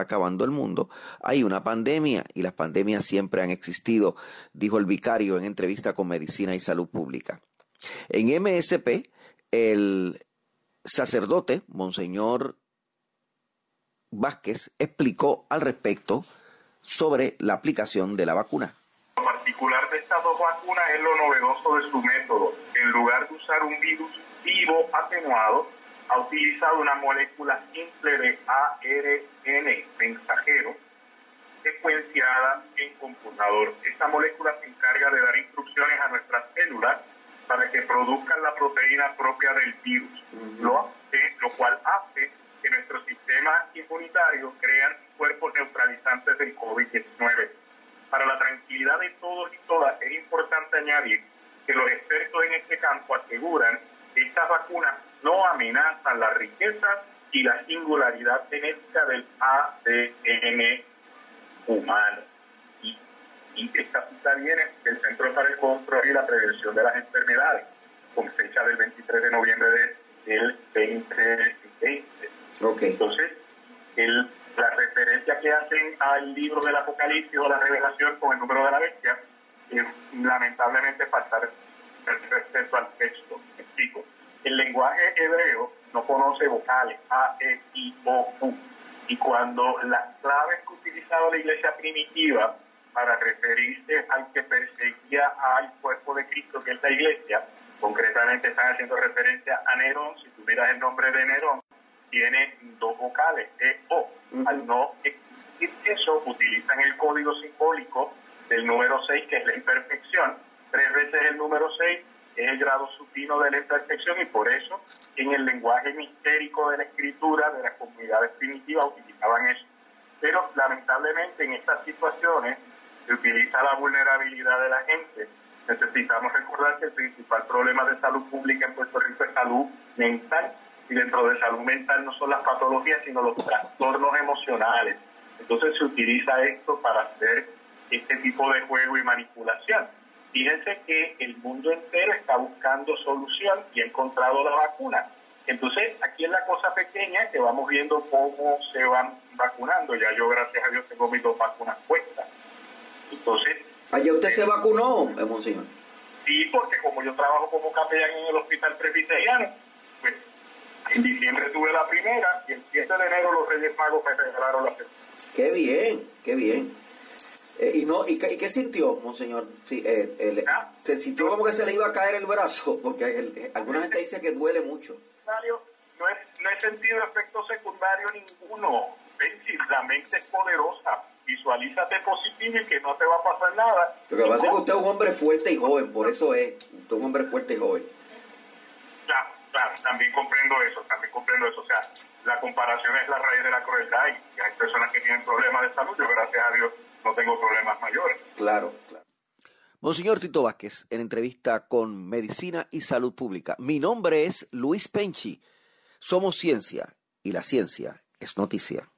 Acabando el mundo, hay una pandemia y las pandemias siempre han existido, dijo el vicario en entrevista con Medicina y Salud Pública. En MSP, el sacerdote, Monseñor Vázquez, explicó al respecto sobre la aplicación de la vacuna. Lo particular de estas dos vacunas es lo novedoso de su método. En lugar de usar un virus vivo atenuado, ha utilizado una molécula simple de ARN mensajero secuenciada en computador. Esta molécula se encarga de dar instrucciones a nuestras células para que produzcan la proteína propia del virus, lo, lo cual hace que nuestro sistema inmunitario crean cuerpos neutralizantes del COVID-19. Para la tranquilidad de todos y todas, es importante añadir que los expertos en este campo aseguran que estas vacunas no amenazan la riqueza y la singularidad genética del ADN humano y esta cita viene del Centro para el Control y la Prevención de las Enfermedades, con fecha del 23 de noviembre del 2020. Okay. Entonces, el, la referencia que hacen al libro del Apocalipsis o la revelación con el número de la bestia es lamentablemente faltar respecto al texto. explico. El lenguaje hebreo no conoce vocales, A, E, I, O, U. Y cuando las claves que utilizaba la iglesia primitiva para referirse al que perseguía al cuerpo de Cristo, que es la iglesia. Concretamente están haciendo referencia a Nerón. Si tuvieras el nombre de Nerón, tiene dos vocales, E, O. Al no existir eso, utilizan el código simbólico del número 6, que es la imperfección. Tres veces el número 6 es el grado supino de la imperfección y por eso en el lenguaje mistérico de la escritura de las comunidades primitivas utilizaban eso. Pero lamentablemente en estas situaciones se utiliza la vulnerabilidad de la gente. Necesitamos recordar que el principal problema de salud pública en Puerto Rico es salud mental y dentro de salud mental no son las patologías sino los trastornos emocionales. Entonces se utiliza esto para hacer este tipo de juego y manipulación. Fíjense que el mundo entero está buscando solución y ha encontrado la vacuna. Entonces, aquí es la cosa pequeña que vamos viendo cómo se van vacunando. Ya yo, gracias a Dios, tengo mis dos vacunas puestas. Entonces... ¿Allá usted se vacunó, eh, monseñor? Sí, porque como yo trabajo como capellán en el hospital presbiteriano, pues en diciembre tuve la primera y el 7 de enero los Reyes Magos me regalaron la segunda. Qué bien, qué bien. Eh, y no y, qué sintió, monseñor? Sí, eh, ¿Ah? ¿Se sintió como que se le iba a caer el brazo? Porque alguna gente dice que duele mucho. No he, no he sentido efecto secundario ninguno. La mente es poderosa visualízate positivo y que no te va a pasar nada. Lo que pasa es que usted es un hombre fuerte y joven, por eso es, usted es un hombre fuerte y joven. Claro, claro, también comprendo eso, también comprendo eso. O sea, la comparación es la raíz de la crueldad y hay personas que tienen problemas de salud, yo gracias a Dios no tengo problemas mayores. Claro, claro. Monseñor Tito Vázquez, en entrevista con Medicina y Salud Pública. Mi nombre es Luis Penchi. Somos ciencia y la ciencia es noticia.